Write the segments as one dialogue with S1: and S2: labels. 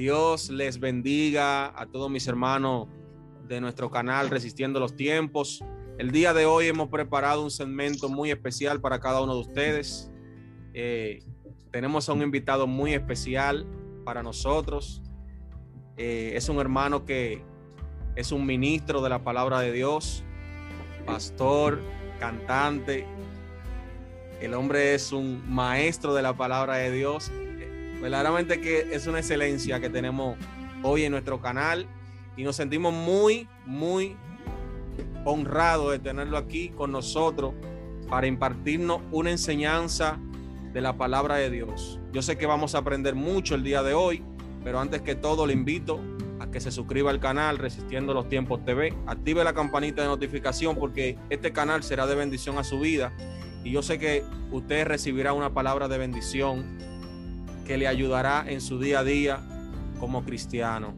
S1: Dios les bendiga a todos mis hermanos de nuestro canal Resistiendo los Tiempos. El día de hoy hemos preparado un segmento muy especial para cada uno de ustedes. Eh, tenemos a un invitado muy especial para nosotros. Eh, es un hermano que es un ministro de la palabra de Dios, pastor, cantante. El hombre es un maestro de la palabra de Dios verdaderamente que es una excelencia que tenemos hoy en nuestro canal y nos sentimos muy, muy honrados de tenerlo aquí con nosotros para impartirnos una enseñanza de la palabra de Dios. Yo sé que vamos a aprender mucho el día de hoy, pero antes que todo le invito a que se suscriba al canal Resistiendo los Tiempos TV, active la campanita de notificación porque este canal será de bendición a su vida y yo sé que usted recibirá una palabra de bendición que le ayudará en su día a día como cristiano.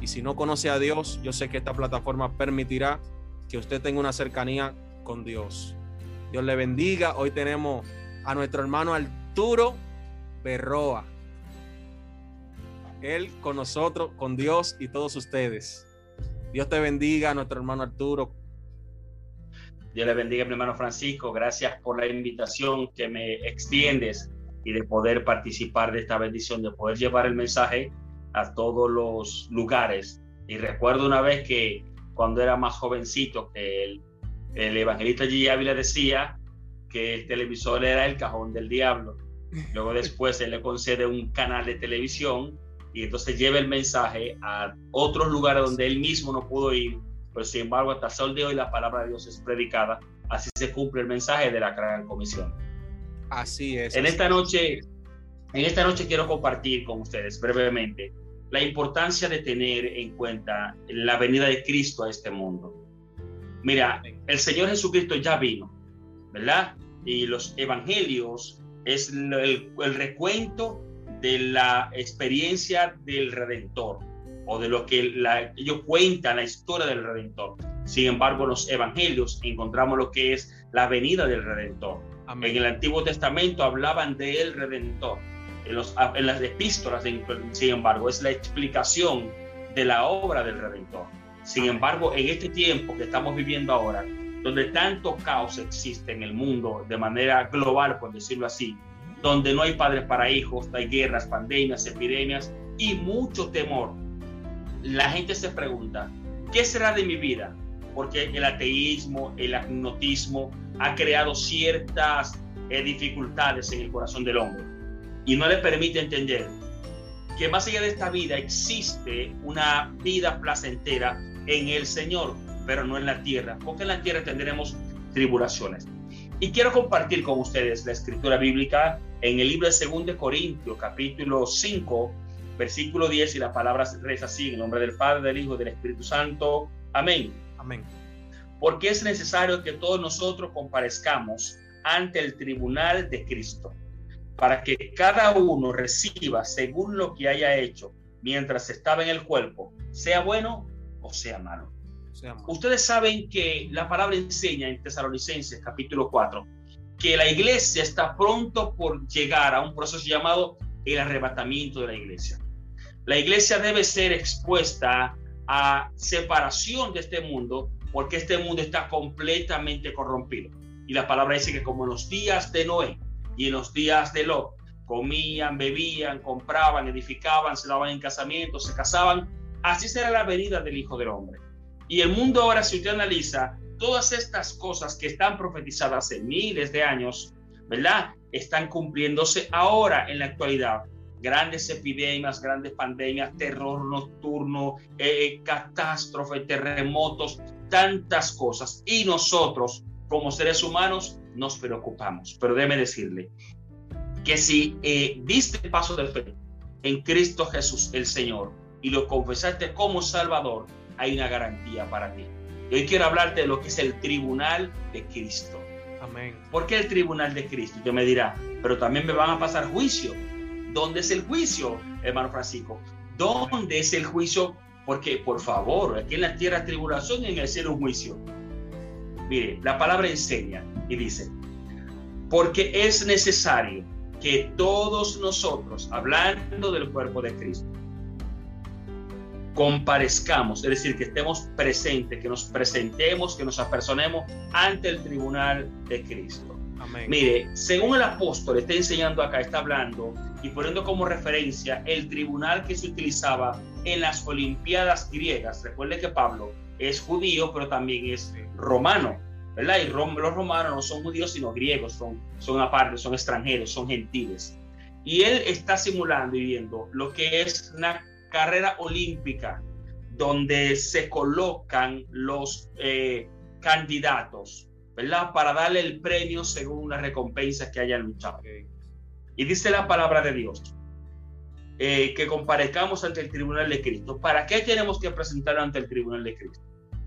S1: Y si no conoce a Dios, yo sé que esta plataforma permitirá que usted tenga una cercanía con Dios. Dios le bendiga. Hoy tenemos a nuestro hermano Arturo Berroa. Él con nosotros, con Dios y todos ustedes. Dios te bendiga, nuestro hermano Arturo.
S2: Dios le bendiga, mi hermano Francisco. Gracias por la invitación que me extiendes y de poder participar de esta bendición, de poder llevar el mensaje a todos los lugares. Y recuerdo una vez que cuando era más jovencito, el, el evangelista G. Ávila decía que el televisor era el cajón del diablo. Luego después él le concede un canal de televisión y entonces lleva el mensaje a otros lugares donde él mismo no pudo ir, pero sin embargo hasta el sol de hoy la palabra de Dios es predicada, así se cumple el mensaje de la gran comisión.
S1: Así es.
S2: En esta noche, en esta noche quiero compartir con ustedes brevemente la importancia de tener en cuenta la venida de Cristo a este mundo. Mira, el Señor Jesucristo ya vino, ¿verdad? Y los evangelios es el, el recuento de la experiencia del Redentor o de lo que la, ellos cuentan la historia del Redentor. Sin embargo, en los evangelios encontramos lo que es la venida del Redentor. En el Antiguo Testamento hablaban de el Redentor. En, los, en las epístolas, sin embargo, es la explicación de la obra del Redentor. Sin embargo, en este tiempo que estamos viviendo ahora, donde tanto caos existe en el mundo de manera global, por decirlo así, donde no hay padres para hijos, hay guerras, pandemias, epidemias y mucho temor, la gente se pregunta, ¿qué será de mi vida? Porque el ateísmo, el agnotismo, ha creado ciertas eh, dificultades en el corazón del hombre y no le permite entender que más allá de esta vida existe una vida placentera en el Señor, pero no en la tierra, porque en la tierra tendremos tribulaciones. Y quiero compartir con ustedes la escritura bíblica en el libro de 2 Corintios, capítulo 5, versículo 10, y la palabra reza así, en nombre del Padre, del Hijo y del Espíritu Santo. Amén.
S1: Amén
S2: porque es necesario que todos nosotros comparezcamos ante el tribunal de Cristo, para que cada uno reciba según lo que haya hecho mientras estaba en el cuerpo, sea bueno o sea malo. Ustedes saben que la palabra enseña en Tesalonicenses capítulo 4 que la iglesia está pronto por llegar a un proceso llamado el arrebatamiento de la iglesia. La iglesia debe ser expuesta a separación de este mundo porque este mundo está completamente corrompido. Y la palabra dice que como en los días de Noé y en los días de Lot, comían, bebían, compraban, edificaban, se daban en casamiento, se casaban, así será la venida del Hijo del Hombre. Y el mundo ahora, si usted analiza, todas estas cosas que están profetizadas hace miles de años, ¿verdad? Están cumpliéndose ahora en la actualidad. Grandes epidemias, grandes pandemias, terror nocturno, eh, catástrofes, terremotos, tantas cosas y nosotros como seres humanos nos preocupamos. Pero déme decirle que si eh, diste el paso de fe en Cristo Jesús el Señor y lo confesaste como Salvador, hay una garantía para ti. Y hoy quiero hablarte de lo que es el tribunal de Cristo.
S1: Amén.
S2: ¿Por qué el tribunal de Cristo? Usted me dirá, pero también me van a pasar juicio. ¿Dónde es el juicio, hermano Francisco? ¿Dónde es el juicio porque, por favor, aquí en la tierra tribulación y en el cielo juicio. Mire, la palabra enseña y dice, porque es necesario que todos nosotros, hablando del cuerpo de Cristo, comparezcamos, es decir, que estemos presentes, que nos presentemos, que nos apersonemos ante el tribunal de Cristo. Mire, según el apóstol está enseñando acá, está hablando y poniendo como referencia el tribunal que se utilizaba en las Olimpiadas griegas. Recuerde que Pablo es judío, pero también es romano, ¿verdad? Y los romanos no son judíos, sino griegos, son, son aparte, son extranjeros, son gentiles. Y él está simulando y viendo lo que es una carrera olímpica, donde se colocan los eh, candidatos, ¿verdad? Para darle el premio según una recompensa que hayan luchado. Y dice la palabra de Dios, eh, que comparezcamos ante el tribunal de Cristo. ¿Para qué tenemos que presentar ante el tribunal de Cristo?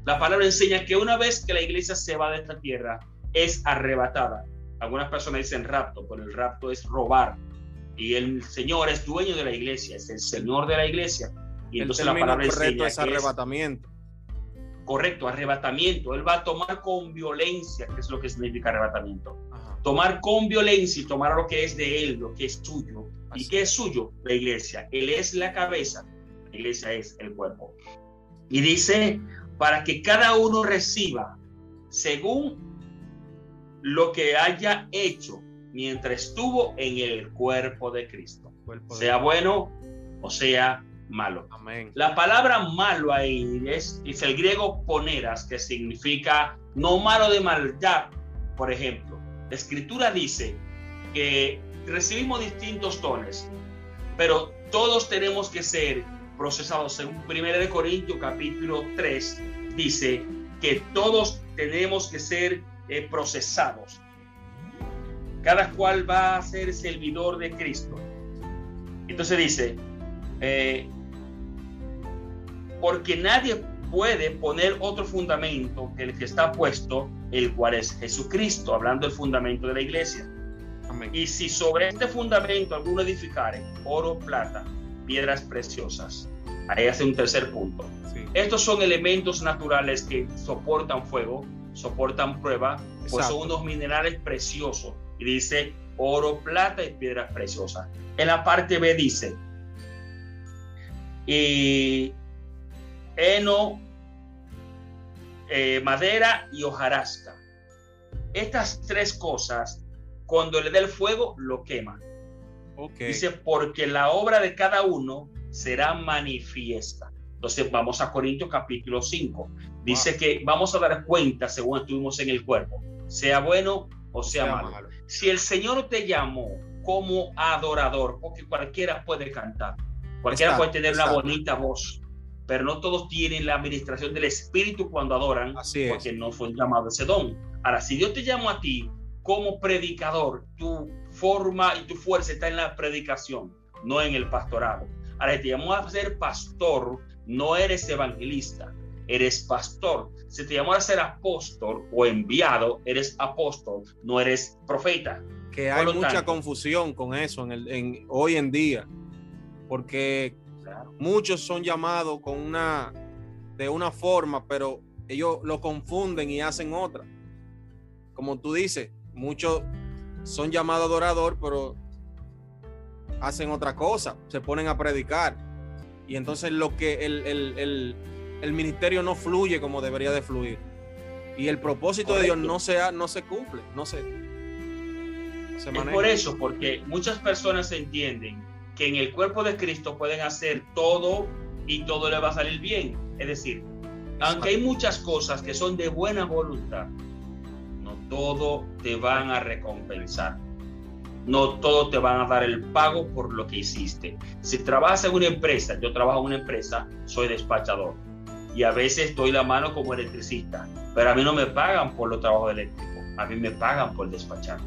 S2: La palabra enseña que una vez que la iglesia se va de esta tierra, es arrebatada. Algunas personas dicen rapto, pero el rapto es robar. Y el Señor es dueño de la iglesia, es el Señor de la iglesia. Y entonces la palabra
S1: correcto es arrebatamiento.
S2: Correcto, arrebatamiento. Él va a tomar con violencia, que es lo que significa arrebatamiento. Tomar con violencia y tomar lo que es de él, lo que es suyo. ¿Y qué es suyo? La iglesia. Él es la cabeza, la iglesia es el cuerpo. Y dice, para que cada uno reciba según lo que haya hecho mientras estuvo en el cuerpo de Cristo, sea bueno o sea malo. La palabra malo ahí es, es el griego poneras, que significa no malo de maldad, por ejemplo. La escritura dice que recibimos distintos tones, pero todos tenemos que ser procesados. Según 1 Corintios capítulo 3 dice que todos tenemos que ser eh, procesados. Cada cual va a ser servidor de Cristo. Entonces dice, eh, porque nadie puede poner otro fundamento que el que está puesto, el cual es Jesucristo, hablando del fundamento de la iglesia. Y si sobre este fundamento alguno edificare oro, plata, piedras preciosas, ahí hace un tercer punto. Estos son elementos naturales que soportan fuego, soportan prueba, pues son unos minerales preciosos. Y dice oro, plata y piedras preciosas. En la parte B dice, y heno, eh, madera y hojarasca. Estas tres cosas cuando le dé el fuego, lo quema. Dice, porque la obra de cada uno será manifiesta. Entonces vamos a Corintios capítulo 5. Dice que vamos a dar cuenta según estuvimos en el cuerpo, sea bueno o sea, malo. Si el Señor te llamó como adorador, porque cualquiera puede cantar, cualquiera puede tener una bonita voz, pero no todos tienen la administración del Espíritu cuando adoran, Así porque no fue llamado ese don. Ahora, si Dios te llamó a ti como predicador, tu forma y tu fuerza está en la predicación, no en el pastorado. Ahora, te llamó a ser pastor, no eres evangelista, eres pastor. Si te llamó a ser apóstol o enviado, eres apóstol, no eres profeta.
S1: Que hay mucha confusión con eso en el, en, hoy en día, porque muchos son llamados con una, de una forma, pero ellos lo confunden y hacen otra. Como tú dices, muchos son llamados adorador, pero hacen otra cosa, se ponen a predicar. Y entonces lo que el, ministerio no fluye como debería de fluir. Y el propósito de Dios no se, no se cumple, no se,
S2: es por eso, porque muchas personas entienden que en el cuerpo de Cristo pueden hacer todo y todo le va a salir bien. Es decir, aunque hay muchas cosas que son de buena voluntad, todo te van a recompensar. No todo te van a dar el pago por lo que hiciste. Si trabajas en una empresa, yo trabajo en una empresa, soy despachador. Y a veces doy la mano como electricista, pero a mí no me pagan por los trabajos eléctricos, a mí me pagan por despachar.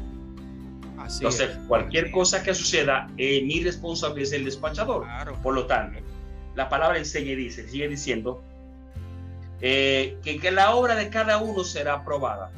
S2: Entonces, cualquier cosa que suceda, eh, mi responsabilidad es el despachador. Por lo tanto, la palabra enseña y dice, sigue diciendo, eh, que, que la obra de cada uno será aprobada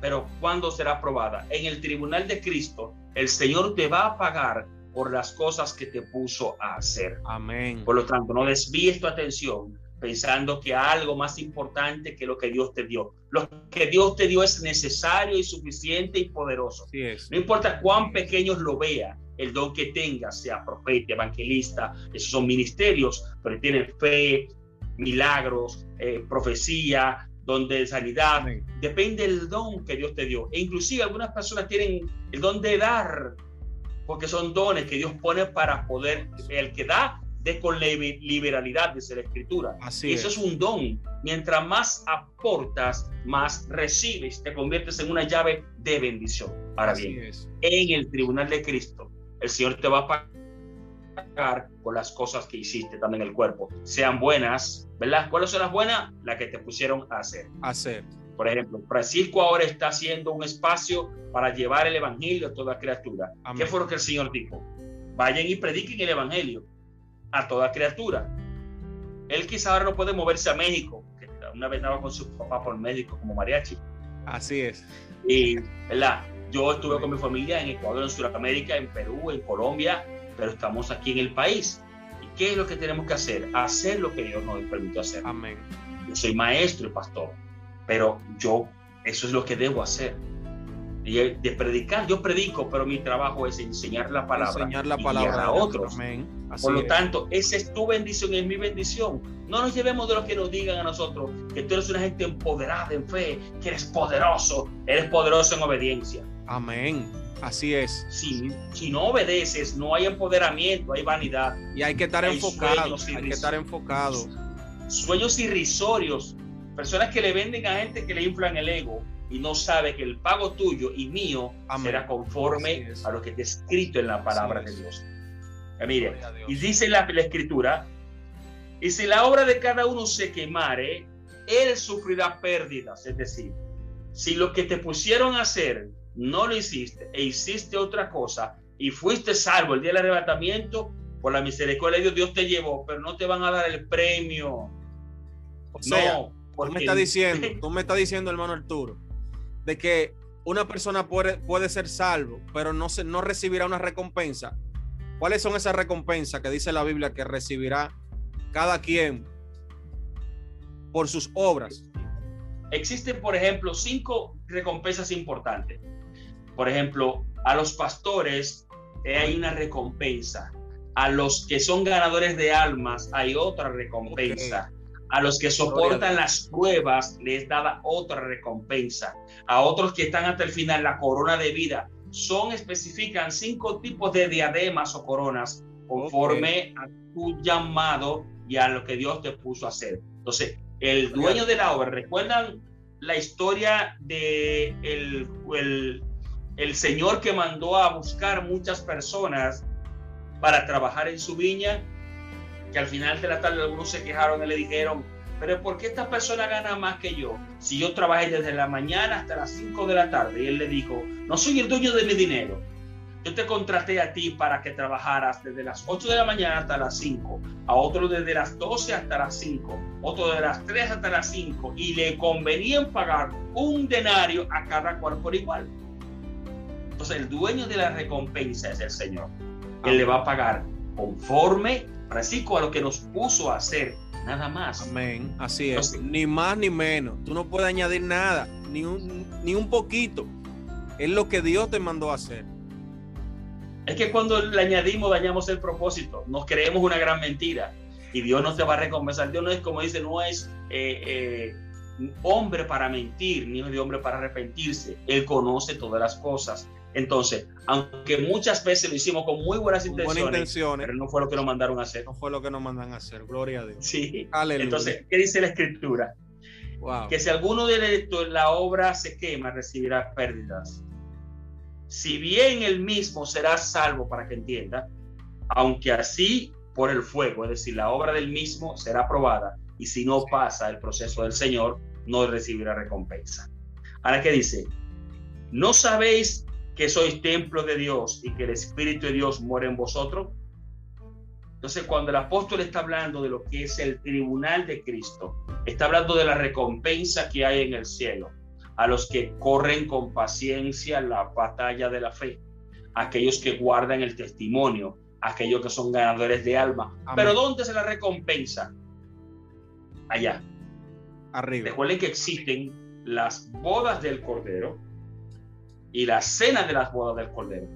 S2: pero ¿cuándo será aprobada? En el tribunal de Cristo, el Señor te va a pagar por las cosas que te puso a hacer.
S1: Amén.
S2: Por lo tanto, no desvíes tu atención pensando que algo más importante que lo que Dios te dio. Lo que Dios te dio es necesario y suficiente y poderoso. No importa cuán pequeños lo vea, el don que tenga, sea profeta, evangelista, esos son ministerios, pero tienen fe, milagros, eh, profecía, don de sanidad. Depende del don que Dios te dio. E inclusive algunas personas tienen el don de dar, porque son dones que Dios pone para poder, el que da, de con liberalidad, dice la escritura. Así Eso es. un don. Mientras más aportas, más recibes, te conviertes en una llave de bendición. Ahora bien, en el tribunal de Cristo, el Señor te va a pagar por las cosas que hiciste también en el cuerpo, sean buenas, ¿verdad? ¿Cuáles son las buenas? Las que te pusieron a hacer.
S1: Hacer.
S2: Por ejemplo, Francisco ahora está haciendo un espacio para llevar el evangelio a toda criatura. ¿Qué fue lo que el Señor dijo? Vayan y prediquen el evangelio a toda criatura. Él quizá ahora no puede moverse a México, que una vez estaba con su papá por México como mariachi.
S1: Así es.
S2: Y, ¿verdad? Yo estuve con mi familia en Ecuador, en Sudamérica, en Perú, en Colombia, pero estamos aquí en el país. ¿Y qué es lo que tenemos que hacer? Hacer lo que Dios nos permitió hacer.
S1: Amén.
S2: Yo soy maestro y pastor, pero yo, eso es lo que debo hacer. Y de predicar, yo predico, pero mi trabajo es enseñar la palabra,
S1: enseñar la palabra
S2: a otros. Amén. Por lo tanto, esa es tu bendición y es mi bendición. No nos llevemos de lo que nos digan a nosotros, que tú eres una gente empoderada en fe, que eres poderoso, eres poderoso en obediencia.
S1: Amén. Así es.
S2: Si, si no obedeces, no hay empoderamiento, hay vanidad.
S1: Y hay que estar enfocado. Hay que estar enfocado.
S2: Sueños irrisorios. Personas que le venden a gente que le inflan el ego y no sabe que el pago tuyo y mío será conforme a lo que está escrito en la palabra de Dios. mire, y dice la, la escritura, y si la obra de cada uno se quemare, él sufrirá pérdidas. Es decir, si lo que te pusieron a hacer no lo hiciste e hiciste otra cosa y fuiste salvo el día del arrebatamiento, por la misericordia de Dios, Dios te llevó, pero no te van a dar el premio.
S1: no, tú me estás diciendo, tú me estás diciendo, hermano Arturo, de que una persona puede, puede ser salvo, pero no, se, no recibirá una recompensa. ¿Cuáles son esas recompensas que dice la Biblia que recibirá cada quien por sus obras?
S2: Existen, por ejemplo, cinco recompensas importantes. Por ejemplo, a los pastores hay una recompensa. A los que son ganadores de almas hay otra recompensa. A los que soportan las pruebas les da otra recompensa. A otros que están hasta el final, la corona de vida. Son, especifican cinco tipos de diademas o coronas conforme a tu llamado y a lo que Dios te puso a hacer. Entonces, el dueño de la obra, ¿recuerdan la historia de el, el, el Señor que mandó a buscar muchas personas para trabajar en su viña, que al final de la tarde algunos se quejaron y le dijeron, pero ¿por qué esta persona gana más que yo? Si yo trabajé desde la mañana hasta las 5 de la tarde. Y él le dijo, no soy el dueño de mi dinero. Yo te contraté a ti para que trabajaras desde las 8 de la mañana hasta las 5, a otro desde las 12 hasta las 5, otro de las 3 hasta las 5, y le convenía pagar un denario a cada cual por igual. Entonces el dueño de la recompensa es el Señor. Él le va a pagar conforme, Francisco, a lo que nos puso a hacer, nada más.
S1: Amén, así es. ni más ni menos. Tú no puedes añadir nada, ni un, ni un poquito. Es lo que Dios te mandó a hacer.
S2: Es que cuando le añadimos, dañamos el propósito. Nos creemos una gran mentira. Y Dios no te va a recompensar. Dios no es como dice, no es eh, eh, hombre para mentir, ni de hombre para arrepentirse. Él conoce todas las cosas. Entonces, aunque muchas veces lo hicimos con muy buenas intenciones, pero no fue lo que nos mandaron a hacer.
S1: No fue lo que nos mandan a hacer, gloria a Dios.
S2: Sí. Entonces, ¿qué dice la escritura? Que si alguno de la obra se quema, recibirá pérdidas. Si bien el mismo será salvo, para que entienda, aunque así por el fuego, es decir, la obra del mismo será aprobada, y si no pasa el proceso del Señor, no recibirá recompensa. Ahora, ¿qué dice? ¿No sabéis que sois templo de Dios y que el Espíritu de Dios muere en vosotros. Entonces, cuando el apóstol está hablando de lo que es el tribunal de Cristo, está hablando de la recompensa que hay en el cielo a los que corren con paciencia la batalla de la fe, aquellos que guardan el testimonio, aquellos que son ganadores de alma. Pero ¿dónde es la recompensa? Allá.
S1: Arriba.
S2: Recuerden que existen las bodas del Cordero, y la cena de las bodas del Cordero.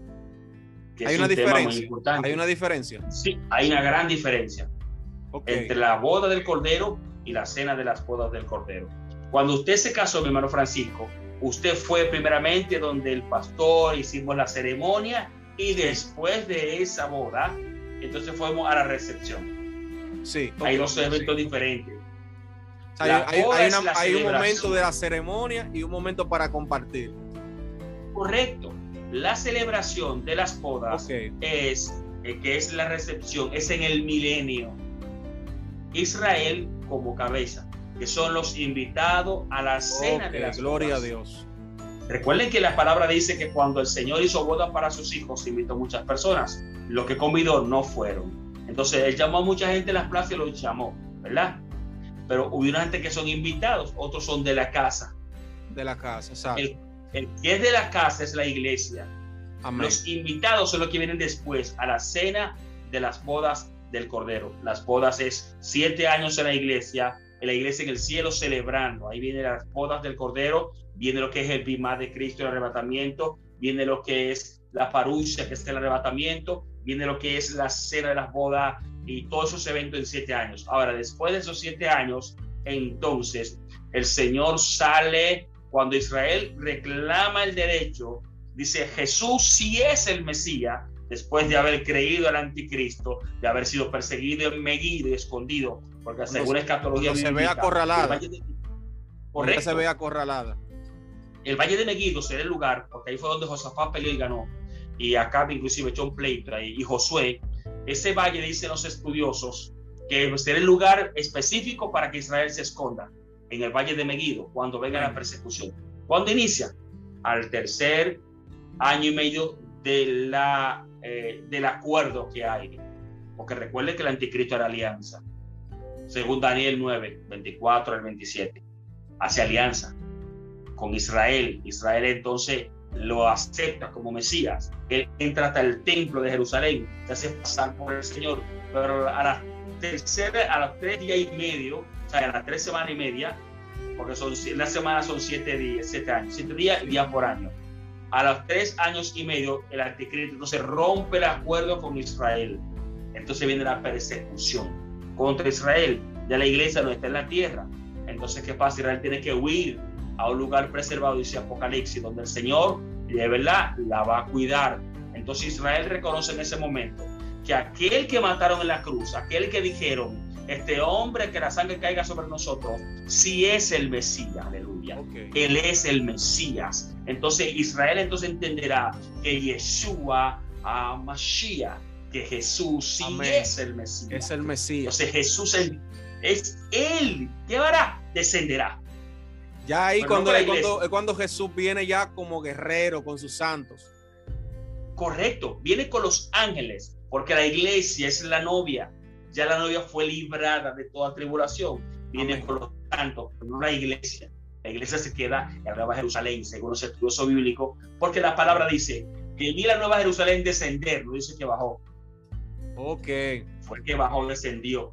S1: hay una diferencia. Hay una diferencia.
S2: Sí, hay una gran diferencia entre la boda del Cordero y la cena de las bodas del Cordero. Cuando usted se casó, mi hermano Francisco, usted fue primeramente donde el pastor hicimos la ceremonia y después de esa boda, entonces fuimos a la recepción.
S1: Sí.
S2: Hay dos eventos diferentes.
S1: hay, un momento de la ceremonia y un momento para compartir.
S2: Correcto. La celebración de las bodas es eh, que es la recepción, es en el milenio. Israel como cabeza, que son los invitados a la cena de las
S1: Gloria a Dios.
S2: Recuerden que la palabra dice que cuando el Señor hizo boda para sus hijos, invitó muchas personas. Los que convidó no fueron. Entonces, él llamó a mucha gente en las plazas y los llamó, ¿verdad? Pero hubo una gente que son invitados, otros son de la casa.
S1: De la casa, exacto.
S2: El, el que es de la casa es la iglesia. Los invitados son los que vienen después a la cena de las bodas del Cordero. Las bodas es siete años en la iglesia, en la iglesia en el cielo celebrando. Ahí vienen las bodas del Cordero, viene lo que es el bimá de Cristo, el arrebatamiento, viene lo que es la parucia, que es el arrebatamiento, viene lo que es la cena de las bodas y todos esos eventos en siete años. Ahora, después de esos siete años, entonces el Señor sale cuando Israel reclama el derecho dice Jesús sí es el Mesías, después de haber creído al anticristo, de haber sido perseguido, medido y escondido, porque según escatología
S1: se ve acorralada. Correcto. Se ve acorralada.
S2: El Valle de Meguido será el lugar, porque ahí fue donde Josafat peleó y ganó. Y acá inclusive echó un pleito ahí. Y Josué, ese valle, dicen los estudiosos, que será el lugar específico para que Israel se esconda, en el Valle de Meguido, cuando venga la persecución. ¿Cuándo inicia? Al tercer año y medio de la, eh, del acuerdo que hay. Porque recuerde que el anticristo era alianza. Según Daniel 9, 24 al 27. Hace alianza con Israel. Israel entonces lo acepta como Mesías. Él entra hasta el templo de Jerusalén, se hace pasar por el Señor. Pero a la tercera, a los tres días y medio, o sea, a las tres semanas y media, porque son, las semanas son siete días, siete años, siete días y días por año a los tres años y medio, el anticristo entonces rompe el acuerdo con Israel. Entonces viene la persecución contra Israel. Ya la iglesia no está en la tierra. Entonces, ¿qué pasa? Israel tiene que huir a un lugar preservado, dice Apocalipsis, donde el Señor de verdad la va a cuidar. Entonces Israel reconoce en ese momento que aquel que mataron en la cruz, aquel que dijeron, este hombre que la sangre caiga sobre nosotros, si es el Mesías, aleluya. Él es el Mesías. Entonces Israel entonces entenderá que Yeshua a Mashiach, que Jesús sí es el Mesías.
S1: Es el Mesías.
S2: Entonces Jesús es él que hará, descenderá.
S1: Ya ahí cuando, cuando, cuando Jesús viene ya como guerrero con sus santos.
S2: Correcto, viene con los ángeles, porque la iglesia es la novia ya la novia fue librada de toda tribulación. Viene con los santos, no la iglesia. La iglesia se queda en la Nueva Jerusalén, según los estudiosos bíblicos, porque la palabra dice que vi la Nueva Jerusalén descender, no dice que bajó.
S1: Ok.
S2: Fue que bajó, descendió,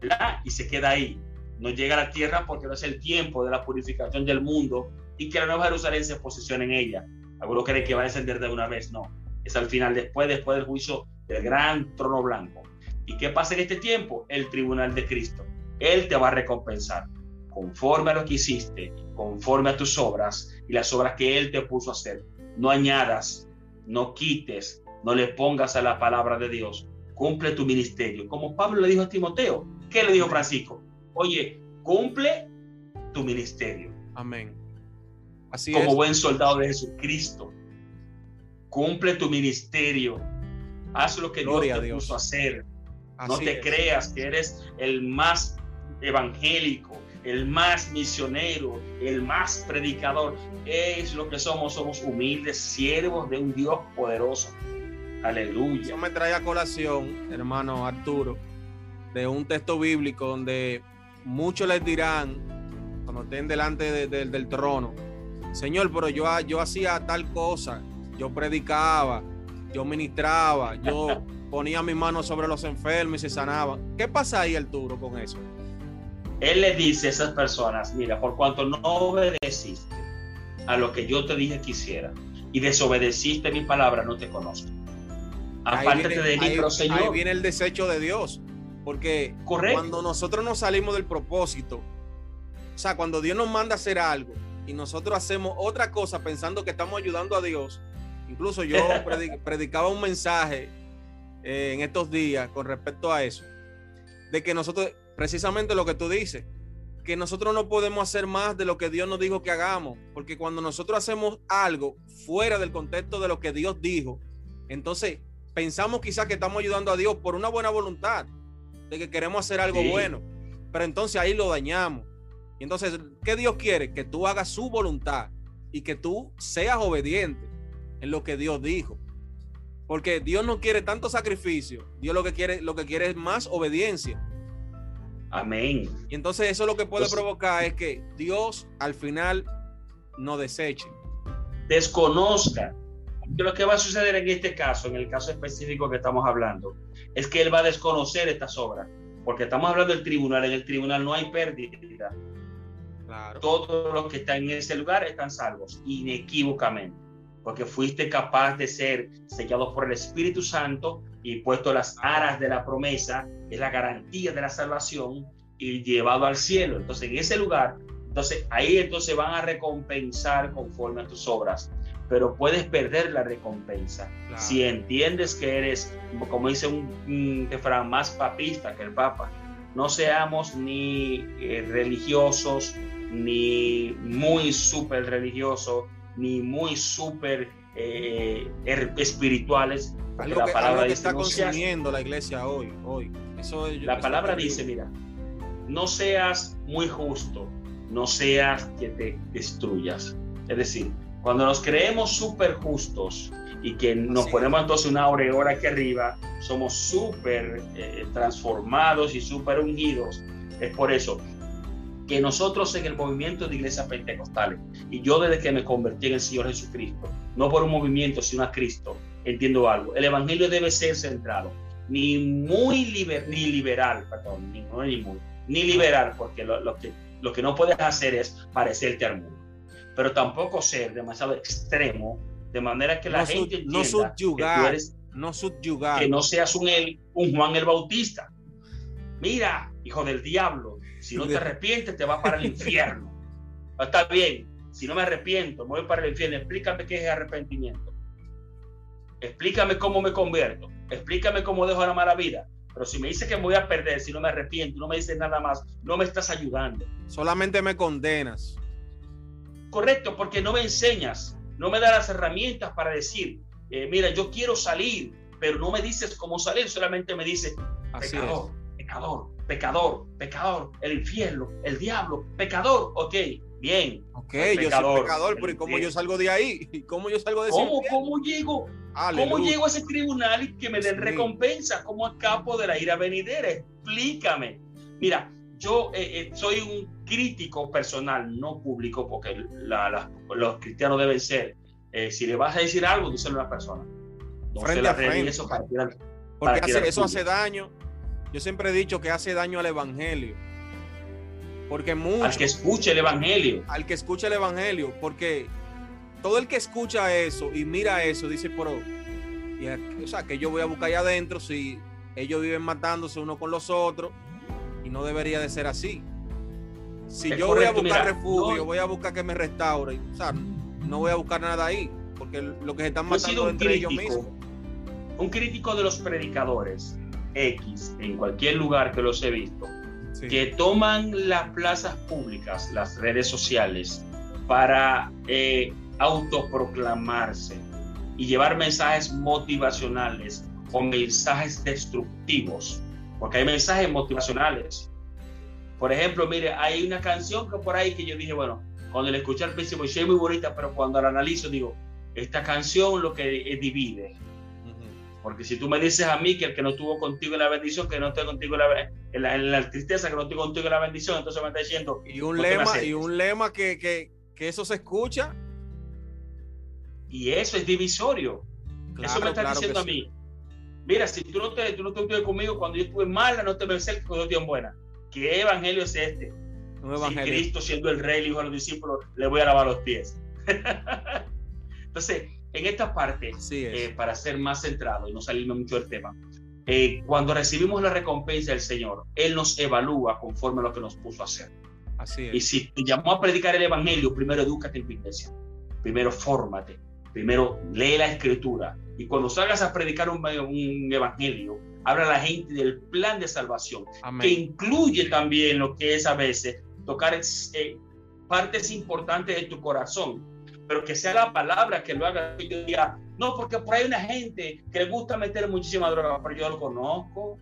S2: ¿verdad? Y se queda ahí. No llega a la tierra porque no es el tiempo de la purificación del mundo y que la Nueva Jerusalén se posicione en ella. Algunos creen que va a descender de una vez, no. Es al final, después, después del juicio del gran trono blanco. ¿Y qué pasa en este tiempo? El tribunal de Cristo. Él te va a recompensar conforme a lo que hiciste, conforme a tus obras y las obras que Él te puso a hacer. No añadas, no quites, no le pongas a la palabra de Dios. Cumple tu ministerio. Como Pablo le dijo a Timoteo. ¿Qué le dijo Francisco? Oye, cumple tu ministerio.
S1: Amén.
S2: Así Como buen soldado de Jesucristo. Cumple tu ministerio. Haz lo que Dios te puso a hacer no te creas que eres el más evangélico, el más misionero, el más predicador. Es lo que somos, somos humildes siervos de un Dios poderoso. Aleluya.
S1: Eso me trae a colación, hermano Arturo, de un texto bíblico donde muchos les dirán, cuando estén delante del trono, Señor, pero yo, yo hacía tal cosa, yo predicaba, yo ministraba, yo ponía mi mano sobre los enfermos y se sanaba. ¿Qué pasa ahí, Arturo, con eso?
S2: Él le dice a esas personas, mira, por cuanto no obedeciste a lo que yo te dije que hiciera y desobedeciste mi palabra, no te conozco.
S1: Aparte de mí, pero Señor. Ahí viene el desecho de Dios. Porque cuando nosotros nos salimos del propósito, o sea, cuando Dios nos manda a hacer algo y nosotros hacemos otra cosa pensando que estamos ayudando a Dios, incluso yo predicaba un mensaje eh, en estos días con respecto a eso, de que nosotros, precisamente lo que tú dices, que nosotros no podemos hacer más de lo que Dios nos dijo que hagamos, porque cuando nosotros hacemos algo fuera del contexto de lo que Dios dijo, entonces pensamos quizás que estamos ayudando a Dios por una buena voluntad, de que queremos hacer algo bueno, pero entonces ahí lo dañamos. Y entonces, ¿qué Dios quiere? Que tú hagas su voluntad y que tú seas obediente en lo que Dios dijo. Porque Dios no quiere tanto sacrificio, Dios lo que quiere, lo que quiere es más obediencia.
S2: Amén.
S1: Y entonces eso lo que puede provocar es que Dios al final no deseche.
S2: Desconozca. Lo que va a suceder en este caso, en el caso específico que estamos hablando, es que Él va a desconocer estas obras. Porque estamos hablando del tribunal. En el tribunal no hay pérdida. Claro. Todos los que están en ese lugar están salvos, inequívocamente porque fuiste capaz de ser sellado por el Espíritu Santo y puesto las aras de la promesa, es la garantía de la salvación, y llevado al cielo. Entonces, en ese lugar, entonces ahí entonces van a recompensar conforme a tus obras, pero puedes perder la recompensa si entiendes que eres, como dice un, refrán, más papista que el Papa. No seamos ni eh, religiosos, ni muy súper religiosos, ni muy súper eh, er, espirituales.
S1: Algo la palabra que, está consumiendo la iglesia hoy. hoy.
S2: Eso, la palabra dice, mira, no seas muy justo, no seas que te destruyas. Es decir, cuando nos creemos súper justos y que nos ponemos entonces una aureola aquí arriba, somos súper eh, transformados y súper ungidos. Es por eso que nosotros en el movimiento de iglesias pentecostales, y yo desde que me convertí en el Señor Jesucristo, no por un movimiento, sino a Cristo, entiendo algo. El Evangelio debe ser centrado, ni muy ni liberal, perdón, ni, ni, muy, ni liberal, porque lo, que, lo que no puedes hacer es parecerte al mundo, pero tampoco ser demasiado extremo, de manera que la gente
S1: no subyugar, que eres, no subyugar.
S2: que no seas un, el, un Juan el Bautista. Mira, hijo del diablo, si no te arrepientes, te vas para el infierno. Está bien, si no me arrepiento, me voy para el infierno. Explícame qué es arrepentimiento. Explícame cómo me convierto. Explícame cómo dejo la mala vida. Pero si me dices que me voy a perder, si no me arrepiento, no me dices nada más, no me estás ayudando.
S1: Solamente me condenas.
S2: Correcto, porque no me enseñas, no me das las herramientas para decir, eh, mira, yo quiero salir, pero no me dices cómo salir, solamente me dices, pecador, pecador, pecador, pecador, el infierno, el diablo, pecador, ok, bien.
S1: Ok, yo soy pecador, pero ¿cómo yo salgo de ahí? ¿Cómo yo salgo de ese
S2: ¿Cómo, ¿Cómo llego? ¿Cómo llego a ese tribunal y que me den recompensa? ¿Cómo escapo de la ira venidera? Explícame. Mira, yo eh, eh, soy un crítico personal, no público, porque los cristianos deben ser. Eh, si le vas a decir algo, díselo a una persona.
S1: No frente a frente. Eso para porque eso hace daño yo siempre he dicho que hace daño al evangelio. Porque mucho,
S2: al que escuche el evangelio.
S1: Al que escuche el evangelio, porque todo el que escucha eso y mira eso dice, pero, o sea, que yo voy a buscar allá adentro si ellos viven matándose uno con los otros y no debería de ser así. Si yo voy a buscar refugio, voy a buscar que me restauren, o sea, no voy a buscar nada ahí, porque lo que se están matando entre ellos mismos.
S2: Un crítico de los predicadores X en cualquier lugar que los he visto, que toman las plazas públicas, las redes sociales, para eh, autoproclamarse y llevar mensajes motivacionales o mensajes destructivos, porque hay mensajes motivacionales. Por ejemplo, mire, hay una canción que por ahí que yo dije, bueno, cuando la escuché al principio, es muy bonita, pero cuando la analizo digo, esta canción lo que divide, porque si tú me dices a mí que el que no estuvo contigo en la bendición, que no esté contigo en la, en la, tristeza, que no estuvo contigo en la bendición, entonces me está diciendo.
S1: Y un lema, y un lema que, que, que, eso se escucha.
S2: Y eso es divisorio. eso me está diciendo a mí. Mira, si tú no, te, tú no estuviste conmigo cuando yo estuve mala, no te vences cuando yo estuve buena. ¿Qué evangelio es este? Si Cristo siendo el rey, dijo a los discípulos, le voy a lavar los pies. Entonces, en esta parte, eh, para ser más centrado y no salirme mucho del tema, eh, cuando recibimos la recompensa del Señor, Él nos evalúa conforme a lo que nos puso a hacer. Así es. Y si te llamó a predicar el Evangelio, primero edúcate en tu iglesia, primero fórmate, primero lee la Escritura. Y cuando salgas a predicar un, un Evangelio, habla la gente del plan de salvación, que incluye también lo que es a veces tocar eh, partes importantes de tu corazón, pero que sea la palabra que lo haga. Yo diga, no, porque por ahí hay una gente que le gusta meter muchísima droga, pero yo lo conozco.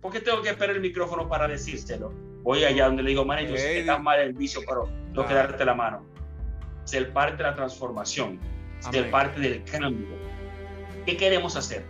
S2: ¿Por qué tengo que esperar el micrófono para decírselo? Voy allá donde le digo, man, yo sé que estás mal el vicio, pero tengo que darte la mano. Ser parte de la transformación, ser parte del cambio. ¿Qué queremos hacer?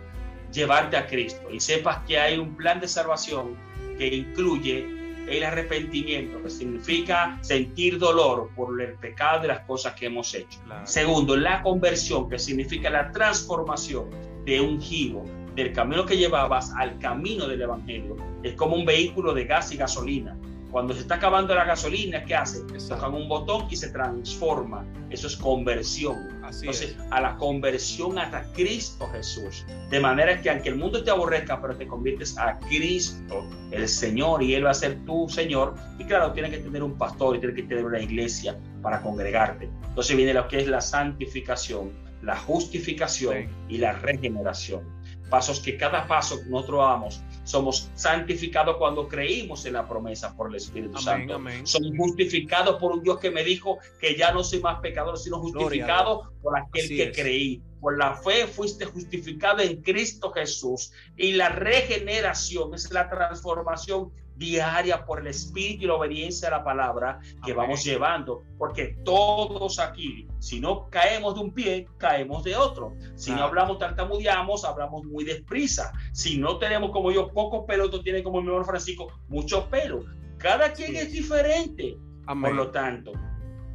S2: Llevarte a Cristo y sepas que hay un plan de salvación que incluye el arrepentimiento, que significa sentir dolor por el pecado de las cosas que hemos hecho. Segundo, la conversión, que significa la transformación de un giro del camino que llevabas al camino del Evangelio. Es como un vehículo de gas y gasolina. Cuando se está acabando la gasolina, ¿qué hace? Tocan un botón y se transforma. Eso es conversión. Entonces, a la conversión hasta Cristo Jesús. De manera que aunque el mundo te aborrezca, pero te conviertes a Cristo, el Señor, y Él va a ser tu Señor. Y claro, tiene que tener un pastor y tiene que tener una iglesia para congregarte. Entonces viene lo que es la santificación, la justificación y la regeneración. Pasos que cada paso nosotros vamos somos santificados cuando creímos en la promesa por el Espíritu Santo. Somos justificados por un Dios que me dijo que ya no soy más pecador, sino justificado por aquel que creí. Por la fe fuiste justificado en Cristo Jesús. Y la regeneración es la transformación diaria por el espíritu y la obediencia a la palabra que vamos llevando, porque todos aquí, si no caemos de un pie, caemos de otro. Si no hablamos tartamudeamos, hablamos muy deprisa. Si no tenemos como yo poco pelo, tú tienes como mi hermano Francisco mucho pelo. Cada quien es diferente. Por lo tanto,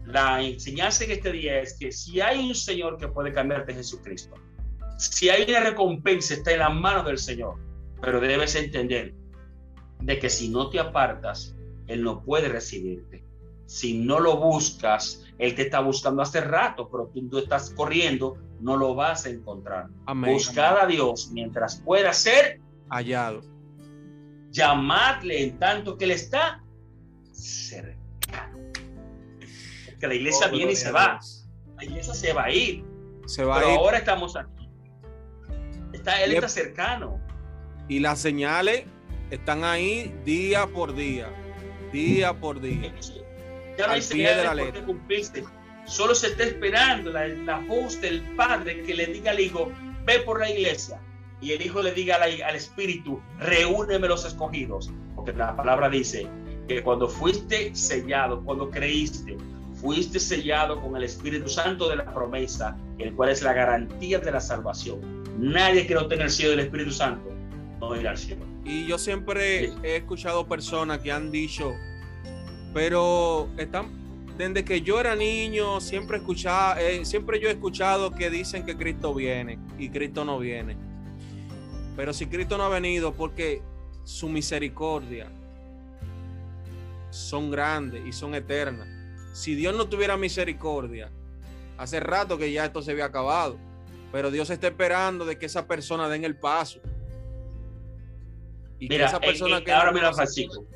S2: la enseñanza en este día es que si hay un Señor que puede cambiarte Jesucristo, si hay una recompensa, está en la mano del Señor, pero debes entender de que si no te apartas, Él no puede recibirte. Si no lo buscas, Él te está buscando hace rato, pero tú, estás corriendo, no lo vas a encontrar. Buscad a Dios mientras pueda ser
S1: hallado.
S2: Llamadle en tanto que Él está cercano. Porque la iglesia viene y se va. La iglesia se va a ir. Se va pero ahora estamos aquí. Está, él está cercano.
S1: Y las señales están ahí día por día, día por día.
S2: Ya no hay señales de cumplirse. Solo se está esperando la, la, voz del Padre que le diga al Hijo, ve por la iglesia. Y el Hijo le diga al, Espíritu, reúneme los escogidos. Porque la palabra dice que cuando fuiste sellado, cuando creíste, fuiste sellado con el Espíritu Santo de la promesa, el cual es la garantía de la salvación. Nadie que no tenga el cielo del Espíritu Santo no irá al cielo.
S1: Y yo siempre he escuchado personas que han dicho, pero están, desde que yo era niño, siempre escuchaba, eh, siempre yo he escuchado que dicen que Cristo viene y Cristo no viene. Pero si Cristo no ha venido, porque su misericordia son grandes y son eternas. Si Dios no tuviera misericordia, hace rato que ya esto se había acabado. Pero Dios está esperando de que esa persona den el paso.
S2: Mira, esa persona que ahora mira, Francisco.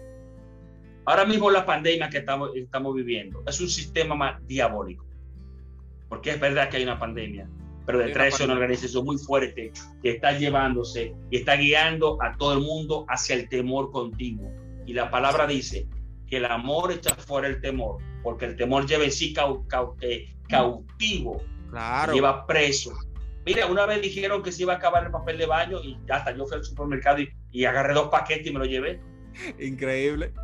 S2: Ahora mismo la pandemia que estamos, estamos viviendo es un sistema más diabólico. Porque es verdad que hay una pandemia, pero detrás de eso una organización muy fuerte que está llevándose y está guiando a todo el mundo hacia el temor continuo. Y la palabra dice que el amor echa fuera el temor, porque el temor lleva en sí eh, cautivo, claro. lleva preso Mira, una vez dijeron que se iba a acabar el papel de baño y ya hasta yo fui al supermercado y, agarré dos paquetes y me lo llevé.
S1: Increíble.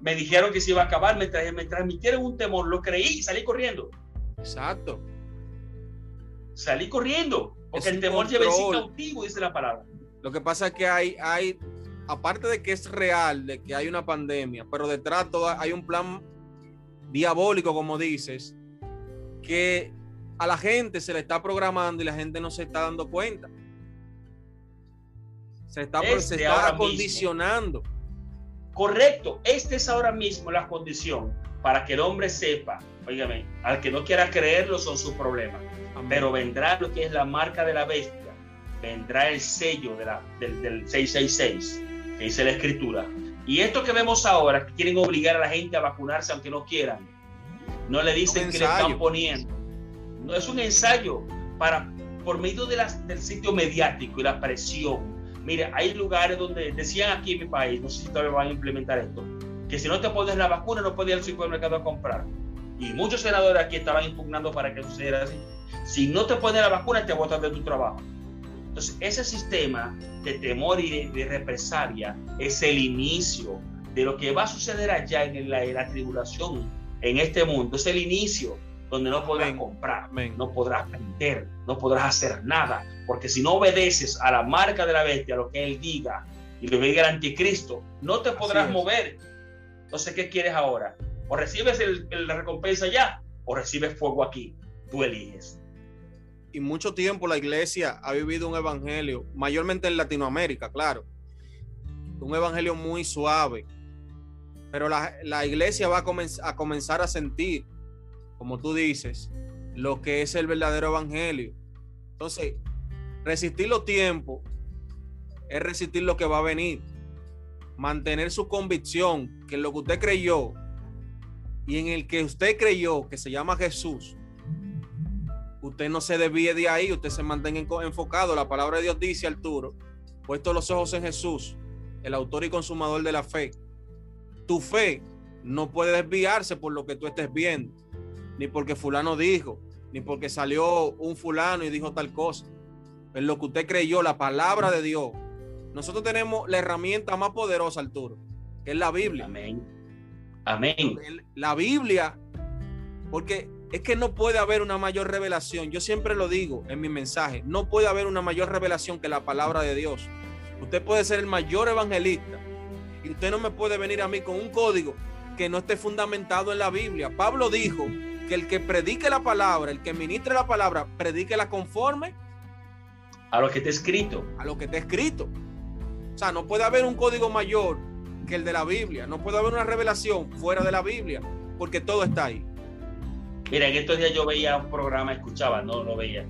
S2: Me dijeron que se iba a acabar, me, me transmitieron un temor, lo creí y salí corriendo.
S1: Exacto.
S2: Salí corriendo, porque el temor lleva en sí cautivo, dice la palabra.
S1: Lo que pasa es que hay, hay, aparte de que es real, de que hay una pandemia, pero detrás hay un plan diabólico, como dices, que a la gente se le está programando y la gente no se está dando cuenta. Se está, este condicionando.
S2: Correcto, esta es ahora mismo la condición para que el hombre sepa, oígame, al que no quiera creerlo son sus problemas, pero vendrá lo que es la marca de la bestia vendrá el sello de la, del, del 666, que dice la escritura. Y esto que vemos ahora, que quieren obligar a la gente a vacunarse aunque no quieran, no le dicen que le están poniendo. No es un ensayo para, por medio del sitio mediático y la presión. Mire, hay lugares donde decían aquí en mi país, no sé si todavía van a implementar esto, que si no te pones la vacuna no puedes ir al supermercado a comprar. Y muchos senadores aquí estaban impugnando para que sucediera así. Si no te pones la vacuna, te botan de tu trabajo. Entonces, ese sistema de temor y de, represalia es el inicio de lo que va a suceder allá en la tribulación, en este mundo. Es el inicio donde no podrás comprar, no podrás vender, no podrás hacer nada, porque si no obedeces a la marca de la bestia, a lo que él diga y lo que diga el anticristo, no te podrás mover. Entonces, ¿qué quieres ahora? O recibes la recompensa ya, o recibes fuego aquí. Tú eliges.
S1: Y mucho tiempo la iglesia ha vivido un evangelio, mayormente en Latinoamérica, claro, un evangelio muy suave, pero la, iglesia va a, a comenzar a sentir, como tú dices, lo que es el verdadero evangelio. Entonces, resistir los tiempos es resistir lo que va a venir. Mantener su convicción que lo que usted creyó y en el que usted creyó, que se llama Jesús, usted no se desvíe de ahí, usted se mantenga enfocado. La palabra de Dios dice, Arturo, puesto los ojos en Jesús, el autor y consumador de la fe. Tu fe no puede desviarse por lo que tú estés viendo, ni porque fulano dijo, ni porque salió un fulano y dijo tal cosa. Es lo que usted creyó, la palabra de Dios. Nosotros tenemos la herramienta más poderosa, Arturo, que es la Biblia.
S2: Amén. Amén.
S1: La Biblia, porque es que no puede haber una mayor revelación. Yo siempre lo digo en mi mensaje, no puede haber una mayor revelación que la palabra de Dios. Usted puede ser el mayor evangelista y usted no me puede venir a mí con un código que no esté fundamentado en la Biblia. Pablo dijo que el que predique la palabra, el que ministre la palabra, predique la conforme
S2: a lo que está escrito.
S1: A lo que está escrito. O sea, no puede haber un código mayor que el de la Biblia. No puede haber una revelación fuera de la Biblia, porque todo está ahí.
S2: Mira, en estos días yo veía un programa, escuchaba, no lo veía,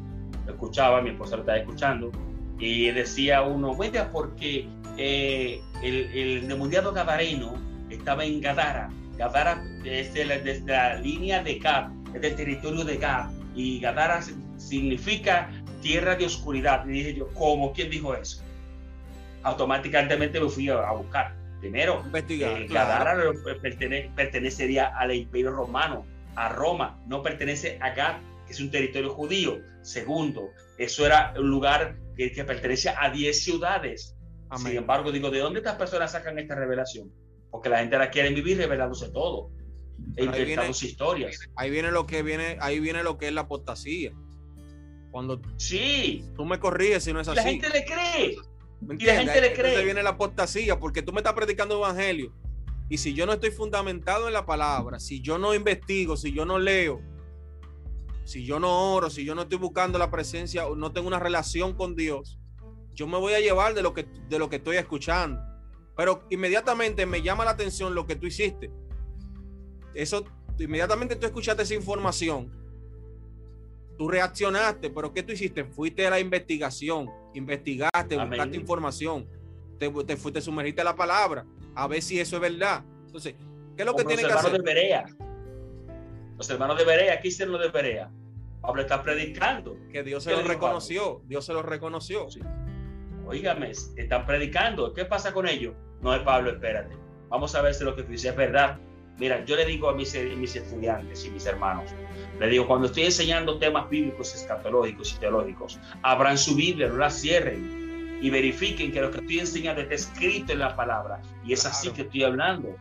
S2: lo escuchaba, mi esposa lo estaba escuchando, y decía uno, mira, porque eh, el, el demoniado gadareno estaba en Gadara. Gadara es desde la línea de Gad, es del territorio de Gad, y Gadara significa tierra de oscuridad. Y dije yo, ¿cómo? ¿Quién dijo eso? Automáticamente me fui a, buscar. Primero, eh, Gadara pertenecería al imperio romano a Roma, no pertenece a Gad, que es un territorio judío. Segundo, eso era un lugar que, que pertenece a 10 ciudades. Sin embargo, digo, ¿de dónde estas personas sacan esta revelación? Porque la gente la quiere vivir revelándose todo e inventando historias.
S1: Ahí viene lo que viene, ahí viene lo que es la apostasía. Cuando
S2: sí,
S1: tú me corriges si no es así. La
S2: gente le cree. Y la gente le cree.
S1: viene la apostasía porque tú me estás predicando evangelio y si yo no estoy fundamentado en la palabra, si yo no investigo, si yo no leo, si yo no oro, si yo no estoy buscando la presencia, o no tengo una relación con Dios, yo me voy a llevar de lo que, de lo que estoy escuchando. Pero inmediatamente me llama la atención lo que tú hiciste. Eso, inmediatamente tú escuchaste esa información. Tú reaccionaste, pero ¿qué tú hiciste? Fuiste a la investigación, investigaste, buscaste información, te, te fuiste, sumergiste a la palabra a ver si eso es verdad. Entonces, ¿qué es lo que tiene que hacer?
S2: De Berea. Los hermanos de Berea, ¿qué hicieron los de Berea? Pablo está predicando.
S1: Que Dios se lo reconoció, Dios se lo reconoció. Sí.
S2: Óigame, están predicando. ¿Qué pasa con ellos? No es Pablo, espérate. Vamos a ver si lo que tú dices es verdad. Mira, yo le digo a mis, mis estudiantes y mis hermanos, le digo, cuando estoy enseñando temas bíblicos, escatológicos y teológicos, abran su Biblia, no la cierren y verifiquen que lo que estoy enseñando está escrito en la palabra. Y es así que estoy hablando.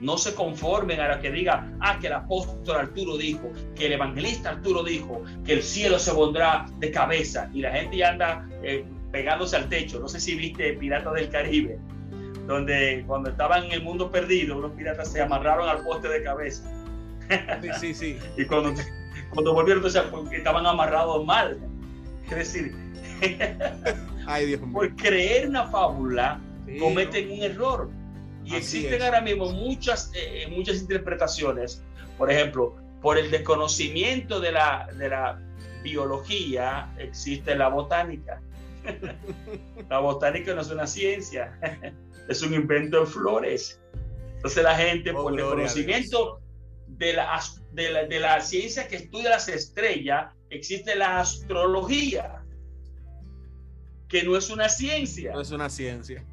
S2: No se conformen a lo que diga, ah, que el apóstol Arturo dijo, que el evangelista Arturo dijo, que el cielo se pondrá de cabeza y la gente ya anda eh, pegándose al techo. No sé si viste Piratas del Caribe, donde cuando estaban en el mundo perdido, unos piratas se amarraron al poste de cabeza.
S1: Sí, sí, sí.
S2: y cuando, cuando volvieron, entonces, estaban amarrados mal. Es decir, Por creer una fábula, cometen un error. Y existen ahora mismo muchas, eh, muchas interpretaciones. Por ejemplo, por el desconocimiento de la, de la biología, existe la botánica. La botánica no es una ciencia, es un invento de flores. Entonces la gente, oh, por el conocimiento de la, de, la, de la ciencia que estudia las estrellas, existe la astrología, que no es una ciencia.
S1: No es una ciencia.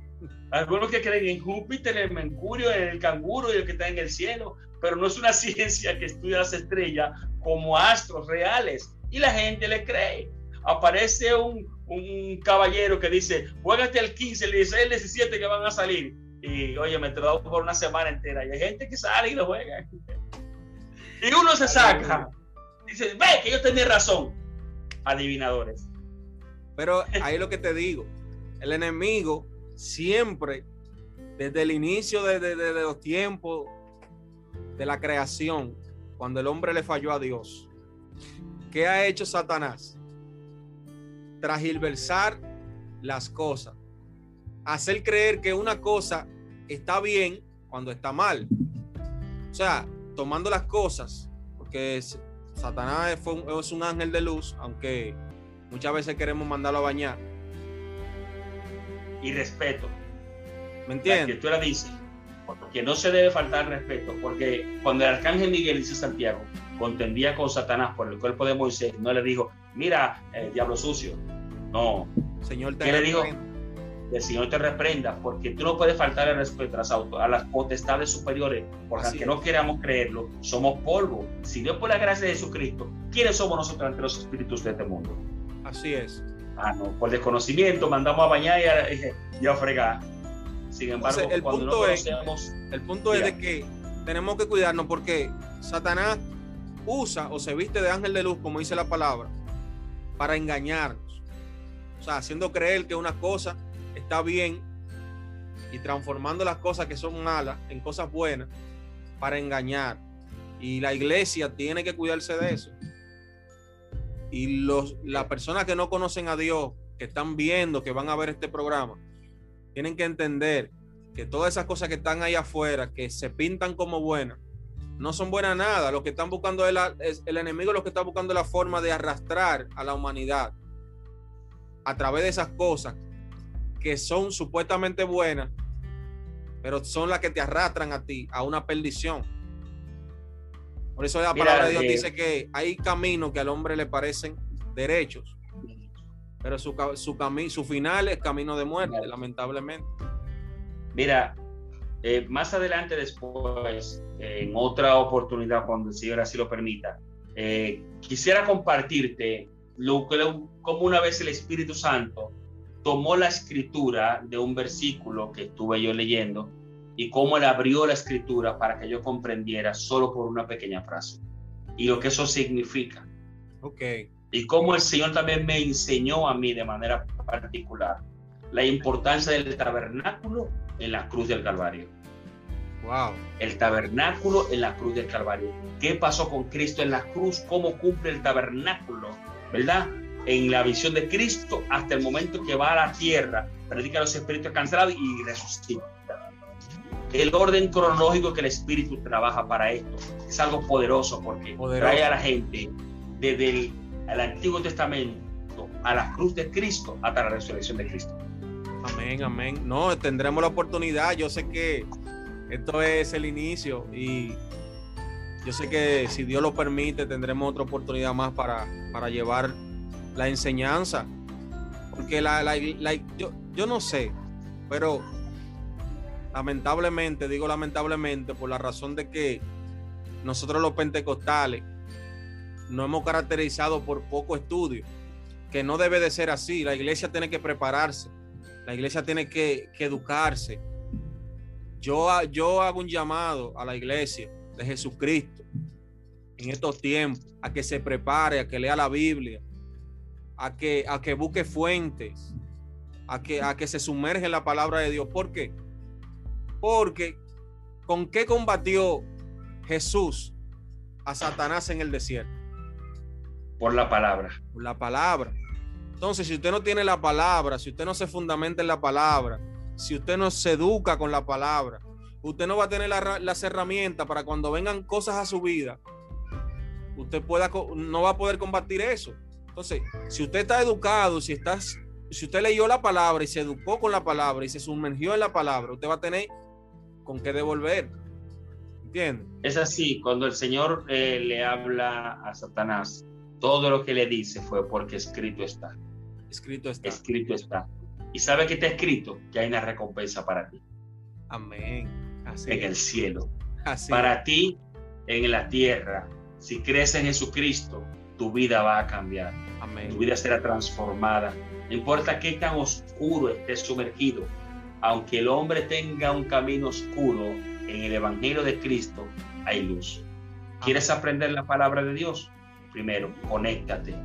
S2: Algunos que creen en Júpiter, en Mercurio, en el canguro y el que está en el cielo, pero no es una ciencia que estudia las estrellas como astros reales. Y la gente le cree. Aparece un, un caballero que dice, juégate al 15, el 16, el 17 que van a salir. Y oye, me he por una semana entera. Y hay gente que sale y lo juega. Y uno se saca. Dice, ve que yo tenía razón. Adivinadores.
S1: Pero ahí lo que te digo, el enemigo siempre, desde el inicio de, los tiempos de la creación, cuando el hombre le falló a Dios, ¿qué ha hecho Satanás? Tragilversar las cosas, hacer creer que una cosa está bien cuando está mal. O sea, tomando las cosas, porque Satanás es un ángel de luz, aunque muchas veces queremos mandarlo a bañar
S2: y respeto.
S1: ¿Me entiendes?
S2: Que tú la dices, porque no se debe faltar respeto, porque cuando el arcángel Miguel dice Santiago, contendía con Satanás por el cuerpo de Moisés, no le dijo, mira, eh, diablo sucio. No.
S1: Señor te
S2: ¿Qué le dijo? El Señor te reprenda, porque tú no puedes faltar el respeto a las, potestades superiores, porque aunque no queramos creerlo, somos polvo. Si Dios por la gracia de Jesucristo, ¿quiénes somos nosotros ante los espíritus de este mundo?
S1: Así es.
S2: Ah, no, por desconocimiento mandamos a bañar y a, fregar. Sin embargo,
S1: el, punto es, el punto es de que tenemos que cuidarnos porque Satanás usa o se viste de ángel de luz, como dice la palabra, para engañarnos. O sea, haciendo creer que una cosa está bien y transformando las cosas que son malas en cosas buenas para engañar. Y la iglesia tiene que cuidarse de eso. Y los, las personas que no conocen a Dios, que están viendo, que van a ver este programa, tienen que entender que todas esas cosas que están ahí afuera, que se pintan como buenas, no son buenas nada. Lo que están buscando es, el enemigo, lo que está buscando la forma de arrastrar a la humanidad a través de esas cosas que son supuestamente buenas, pero son las que te arrastran a ti a una perdición. Por eso la palabra de Dios eh, dice que hay caminos que al hombre le parecen derechos, pero su, su, su final es camino de muerte, lamentablemente.
S2: Mira, eh, más adelante después, en otra oportunidad, cuando el Señor así lo permita, eh, quisiera compartirte lo que como una vez el Espíritu Santo tomó la escritura de un versículo que estuve yo leyendo y cómo él abrió la escritura para que yo comprendiera solo por una pequeña frase y lo que eso significa.
S1: Ok.
S2: Y cómo el Señor también me enseñó a mí de manera particular la importancia del tabernáculo en la cruz del Calvario.
S1: Wow.
S2: El tabernáculo en la cruz del Calvario. ¿Qué pasó con Cristo en la cruz? ¿Cómo cumple el tabernáculo? ¿Verdad? En la visión de Cristo hasta el momento que va a la tierra, predica a los espíritus cancelados y resucita el orden cronológico que el Espíritu trabaja para esto es algo poderoso porque trae a la gente desde el, Antiguo Testamento a la cruz de Cristo hasta la resurrección de Cristo.
S1: Amén, amén. No, tendremos la oportunidad. Yo sé que esto es el inicio y yo sé que si Dios lo permite tendremos otra oportunidad más para, para llevar la enseñanza. Porque la, la, yo, yo no sé, pero lamentablemente, digo lamentablemente, por la razón de que nosotros los pentecostales nos hemos caracterizado por poco estudio, que no debe de ser así. La iglesia tiene que prepararse, la iglesia tiene que, educarse. Yo, yo hago un llamado a la iglesia de Jesucristo en estos tiempos a que se prepare, a que lea la Biblia, a que, a que busque fuentes, a que, a que se sumerge en la palabra de Dios. ¿Por qué? Porque ¿con qué combatió Jesús a Satanás en el desierto?
S2: Por la palabra.
S1: Por la palabra. Entonces, si usted no tiene la palabra, si usted no se fundamenta en la palabra, si usted no se educa con la palabra, usted no va a tener las herramientas para cuando vengan cosas a su vida, usted pueda, no va a poder combatir eso. Entonces, si usted está educado, si estás si usted leyó la palabra y se educó con la palabra y se sumergió en la palabra, usted va a tener con qué devolver. ¿Entiende?
S2: Es así, cuando el Señor eh, le habla a Satanás, todo lo que le dice fue porque escrito está.
S1: Escrito está.
S2: Escrito está. Y sabe que está escrito que hay una recompensa para ti.
S1: Amén.
S2: Así en el cielo. Así para ti en la tierra. Si crees en Jesucristo, tu vida va a cambiar. Amén. Tu vida será transformada. No importa qué tan oscuro esté sumergido, aunque el hombre tenga un camino oscuro, en el Evangelio de Cristo hay luz. ¿Quieres aprender la palabra de Dios? Primero, conéctate.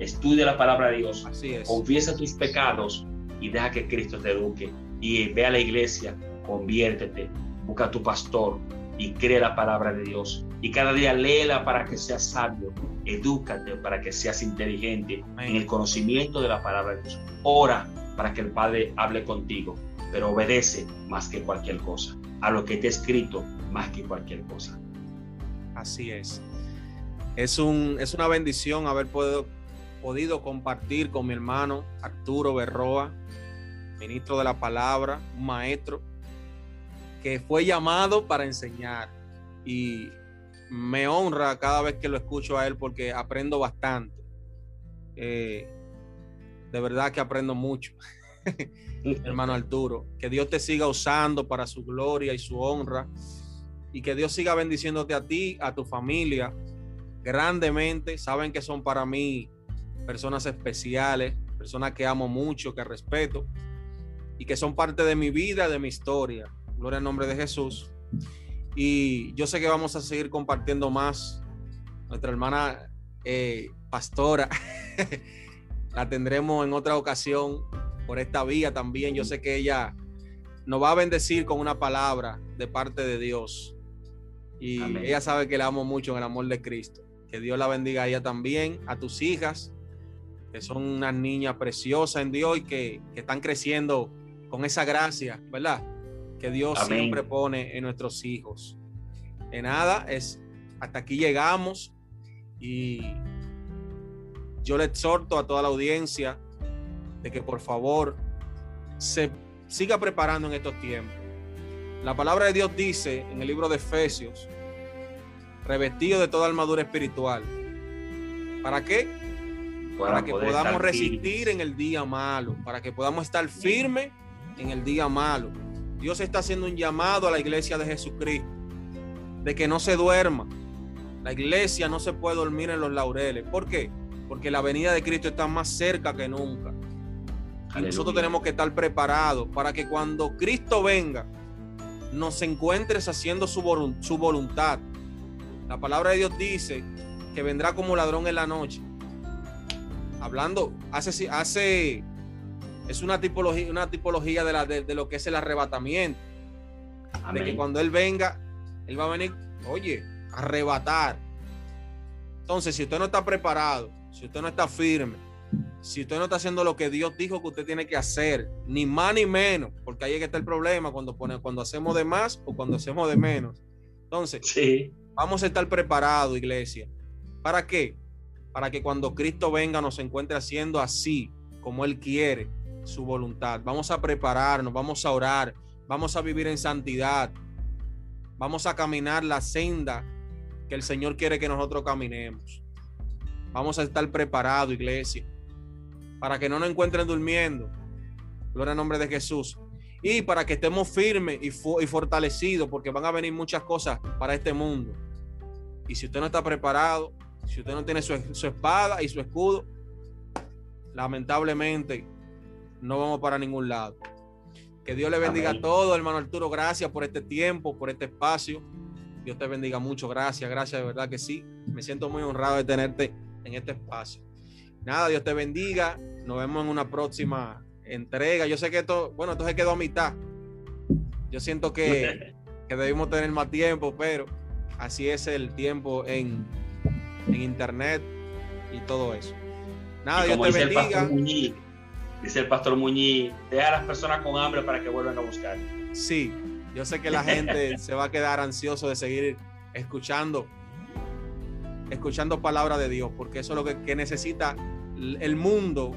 S2: Estudia la palabra de Dios. Así es. Confiesa tus pecados y deja que Cristo te eduque. Y ve a la iglesia, conviértete, busca a tu pastor y cree la palabra de Dios. Y cada día léela para que seas sabio. Edúcate para que seas inteligente en el conocimiento de la palabra de Dios. Ora para que el Padre hable contigo, pero obedece más que cualquier cosa, a lo que te he escrito más que cualquier cosa.
S1: Así es. Es, un, es una bendición haber podido, podido compartir con mi hermano Arturo Berroa, ministro de la palabra, un maestro que fue llamado para enseñar y me honra cada vez que lo escucho a él porque aprendo bastante. Eh, de verdad que aprendo mucho, hermano Arturo. Que Dios te siga usando para su gloria y su honra y que Dios siga bendiciéndote a ti, a tu familia, grandemente. Saben que son para mí personas especiales, personas que amo mucho, que respeto y que son parte de mi vida, de mi historia. Gloria al nombre de Jesús. Y yo sé que vamos a seguir compartiendo más. Nuestra hermana eh, pastora la tendremos en otra ocasión por esta vía también. Yo sé que ella nos va a bendecir con una palabra de parte de Dios. Y ella sabe que la amo mucho en el amor de Cristo. Que Dios la bendiga a ella también, a tus hijas, que son unas niñas preciosas en Dios y que, que están creciendo con esa gracia, ¿verdad? que Dios siempre pone en nuestros hijos. De nada, es hasta aquí llegamos y yo le exhorto a toda la audiencia de que por favor se siga preparando en estos tiempos. La palabra de Dios dice en el libro de Efesios, revestido de toda armadura espiritual. ¿Para qué? Para, que podamos resistir en el día malo, para que podamos estar firmes en el día malo Dios está haciendo un llamado a la iglesia de Jesucristo de que no se duerma. La iglesia no se puede dormir en los laureles. ¿Por qué? Porque la venida de Cristo está más cerca que nunca. Y nosotros tenemos que estar preparados para que cuando Cristo venga, nos encuentres haciendo su, su voluntad. La palabra de Dios dice que vendrá como ladrón en la noche. Hablando, hace, hace es una tipología, una tipología de, la, de, lo que es el arrebatamiento. De que cuando Él venga, Él va a venir, oye, arrebatar. Entonces, si usted no está preparado, si usted no está firme, si usted no está haciendo lo que Dios dijo que usted tiene que hacer, ni más ni menos, porque ahí es que está el problema cuando, pone, cuando hacemos de más o cuando hacemos de menos. Entonces, sí. vamos a estar preparados, iglesia. ¿Para qué? Para que cuando Cristo venga nos encuentre haciendo así, como Él quiere, su voluntad. Vamos a prepararnos, vamos a orar, vamos a vivir en santidad. Vamos a caminar la senda que el Señor quiere que nosotros caminemos. Vamos a estar preparados, iglesia, para que no nos encuentren durmiendo. Gloria al nombre de Jesús. Y para que estemos firmes y, y fortalecidos, porque van a venir muchas cosas para este mundo. Y si usted no está preparado, si usted no tiene su, su espada y su escudo, lamentablemente no vamos para ningún lado. Que Dios le bendiga a todos, hermano Arturo. Gracias por este tiempo, por este espacio. Dios te bendiga mucho. Gracias, gracias, de verdad que sí. Me siento muy honrado de tenerte en este espacio. Nada, Dios te bendiga. Nos vemos en una próxima entrega. Yo sé que esto, bueno, esto se quedó a mitad. Yo siento que, que debimos tener más tiempo, pero así es el tiempo en, en internet y todo eso. Nada, Dios te bendiga
S2: dice el pastor Muñiz, deja a las personas con hambre para que vuelvan a buscar.
S1: Sí, yo sé que la gente se va a quedar ansioso de seguir escuchando, escuchando palabra de Dios, porque eso es lo que, necesita el mundo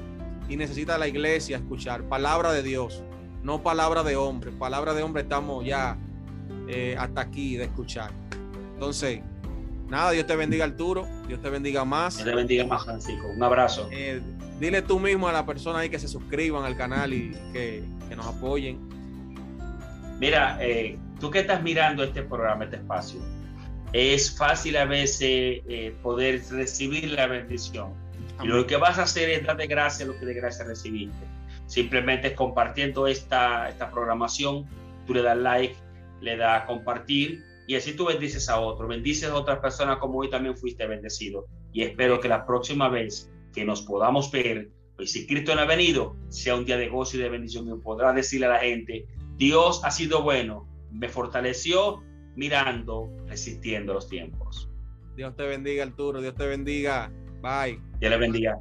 S1: y necesita la iglesia escuchar. Palabra de Dios, no palabra de hombre. Palabra de hombre estamos ya eh, hasta aquí de escuchar. Entonces, nada, Dios te bendiga Arturo, Dios te bendiga más.
S2: Dios te bendiga más, Francisco. Un abrazo.
S1: Eh, dile tú mismo a la persona ahí que se suscriban al canal y que, nos apoyen.
S2: Mira, eh, tú que estás mirando este programa, este espacio, es fácil a veces poder recibir la bendición. Y lo que vas a hacer es darte gracias a lo que de gracia recibiste. Simplemente es compartiendo esta, esta programación, tú le das like, le das compartir y así tú bendices a otro, bendices a otras personas como hoy también fuiste bendecido. Y espero que la próxima vez que nos podamos ver, pues si Cristo no ha venido, sea un día de gozo y de bendición y podrá decirle a la gente, Dios ha sido bueno, me fortaleció mirando, resistiendo los tiempos.
S1: Dios te bendiga, Arturo, Dios te bendiga. Bye.
S2: Dios le bendiga.